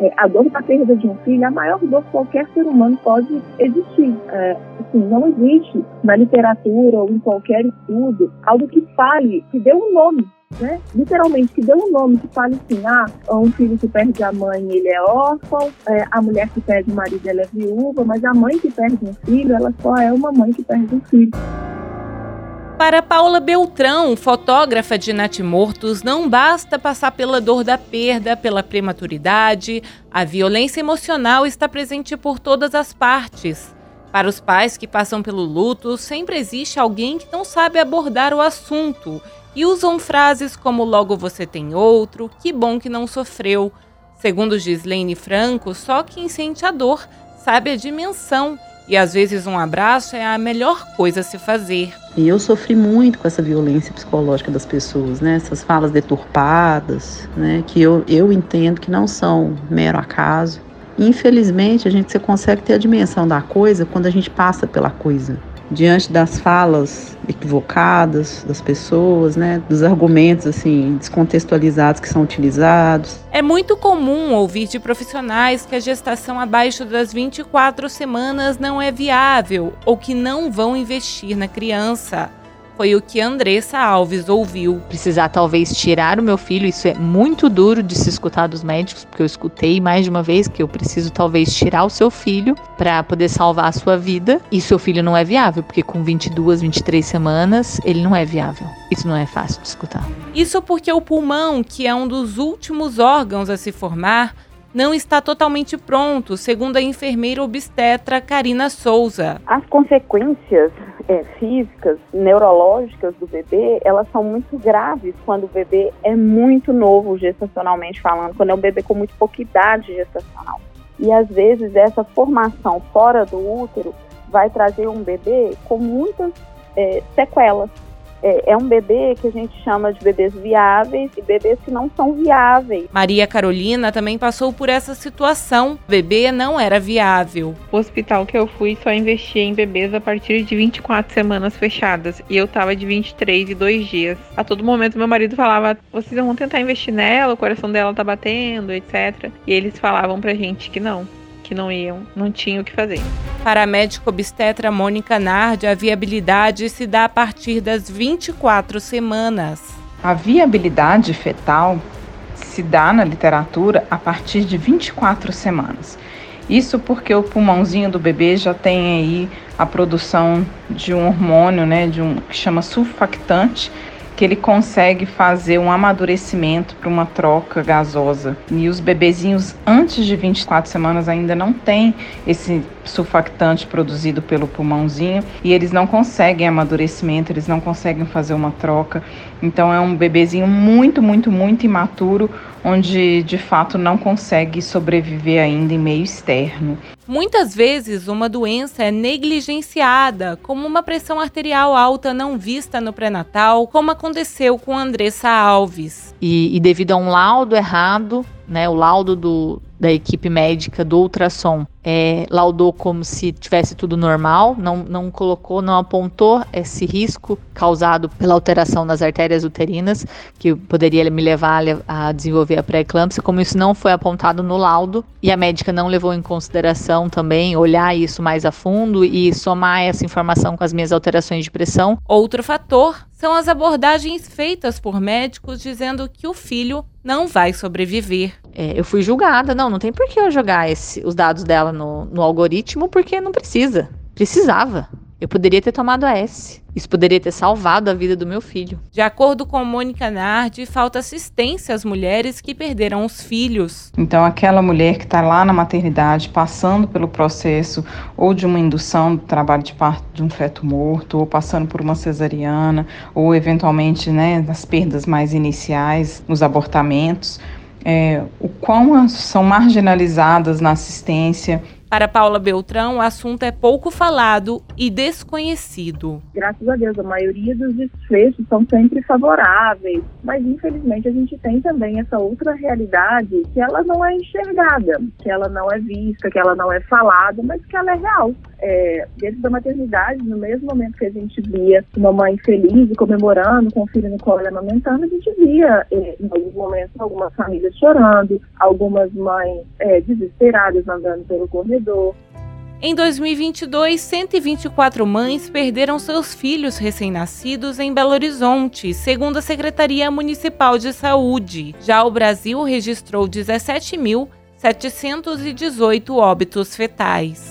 É, a dor da perda de um filho é a maior dor que qualquer ser humano pode existir. É, assim, não existe na literatura ou em qualquer estudo algo que fale, que dê um nome né? Literalmente, que deu um nome que fale assim, ah, um filho que perde a mãe, ele é órfão, é, a mulher que perde o marido, ela é viúva, mas a mãe que perde um filho, ela só é uma mãe que perde um filho. Para Paula Beltrão, fotógrafa de natimortos, não basta passar pela dor da perda, pela prematuridade, a violência emocional está presente por todas as partes. Para os pais que passam pelo luto, sempre existe alguém que não sabe abordar o assunto e usam frases como logo você tem outro, que bom que não sofreu. Segundo Gislaine Franco, só quem sente a dor sabe a dimensão e às vezes um abraço é a melhor coisa a se fazer. E eu sofri muito com essa violência psicológica das pessoas, né? Essas falas deturpadas, né? Que eu, eu entendo que não são mero acaso. Infelizmente, a gente você consegue ter a dimensão da coisa quando a gente passa pela coisa diante das falas equivocadas das pessoas, né, dos argumentos assim descontextualizados que são utilizados. É muito comum ouvir de profissionais que a gestação abaixo das 24 semanas não é viável ou que não vão investir na criança. Foi o que Andressa Alves ouviu. Precisar talvez tirar o meu filho, isso é muito duro de se escutar dos médicos, porque eu escutei mais de uma vez que eu preciso talvez tirar o seu filho para poder salvar a sua vida. E seu filho não é viável, porque com 22, 23 semanas ele não é viável. Isso não é fácil de escutar. Isso porque o pulmão, que é um dos últimos órgãos a se formar, não está totalmente pronto, segundo a enfermeira obstetra Karina Souza. As consequências é, físicas, neurológicas do bebê, elas são muito graves quando o bebê é muito novo gestacionalmente falando, quando é um bebê com muito pouca idade gestacional. E às vezes essa formação fora do útero vai trazer um bebê com muitas é, sequelas é, é, um bebê que a gente chama de bebês viáveis e bebês que não são viáveis. Maria Carolina também passou por essa situação. O bebê não era viável. O hospital que eu fui só investia em bebês a partir de 24 semanas fechadas e eu tava de 23 e dois dias. A todo momento meu marido falava: vocês vão tentar investir nela, o coração dela tá batendo, etc. E eles falavam pra gente que não que não iam, não tinham o que fazer. Para a médica obstetra Mônica Nardi, a viabilidade se dá a partir das 24 semanas. A viabilidade fetal se dá na literatura a partir de 24 semanas. Isso porque o pulmãozinho do bebê já tem aí a produção de um hormônio, né, de um que chama sulfactante, que ele consegue fazer um amadurecimento para uma troca gasosa. E os bebezinhos antes de 24 semanas ainda não têm esse sulfactante produzido pelo pulmãozinho e eles não conseguem amadurecimento, eles não conseguem fazer uma troca. Então é um bebezinho muito, muito, muito imaturo, onde de fato não consegue sobreviver ainda em meio externo. Muitas vezes uma doença é negligenciada, como uma pressão arterial alta não vista no pré-natal, como aconteceu com Andressa Alves. E, e devido a um laudo errado, né, o laudo do, da equipe médica do ultrassom é, laudou como se tivesse tudo normal, não, não colocou, não apontou esse risco causado pela alteração nas artérias uterinas, que poderia me levar a desenvolver a pré-eclâmpsia, como isso não foi apontado no laudo, e a médica não levou em consideração também olhar isso mais a fundo e somar essa informação com as minhas alterações de pressão. Outro fator são as abordagens feitas por médicos dizendo que o filho não vai sobreviver. É, eu fui julgada, não, não tem por que eu jogar esse, os dados dela no, no algoritmo, porque não precisa. Precisava. Eu poderia ter tomado a S. Isso poderia ter salvado a vida do meu filho. De acordo com Mônica Nardi, falta assistência às mulheres que perderam os filhos. Então, aquela mulher que está lá na maternidade, passando pelo processo ou de uma indução do trabalho de parto de um feto morto, ou passando por uma cesariana, ou eventualmente né, nas perdas mais iniciais, nos abortamentos, é, o quão são marginalizadas na assistência para Paula Beltrão, o assunto é pouco falado e desconhecido. Graças a Deus, a maioria dos desfechos são sempre favoráveis, mas infelizmente a gente tem também essa outra realidade que ela não é enxergada, que ela não é vista, que ela não é falada, mas que ela é real. É, dentro da maternidade, no mesmo momento que a gente via uma mãe feliz comemorando com o filho no colo amamentando, a gente via é, em alguns momentos algumas famílias chorando, algumas mães é, desesperadas andando pelo corredor. Em 2022, 124 mães perderam seus filhos recém-nascidos em Belo Horizonte, segundo a Secretaria Municipal de Saúde. Já o Brasil registrou 17.718 óbitos fetais.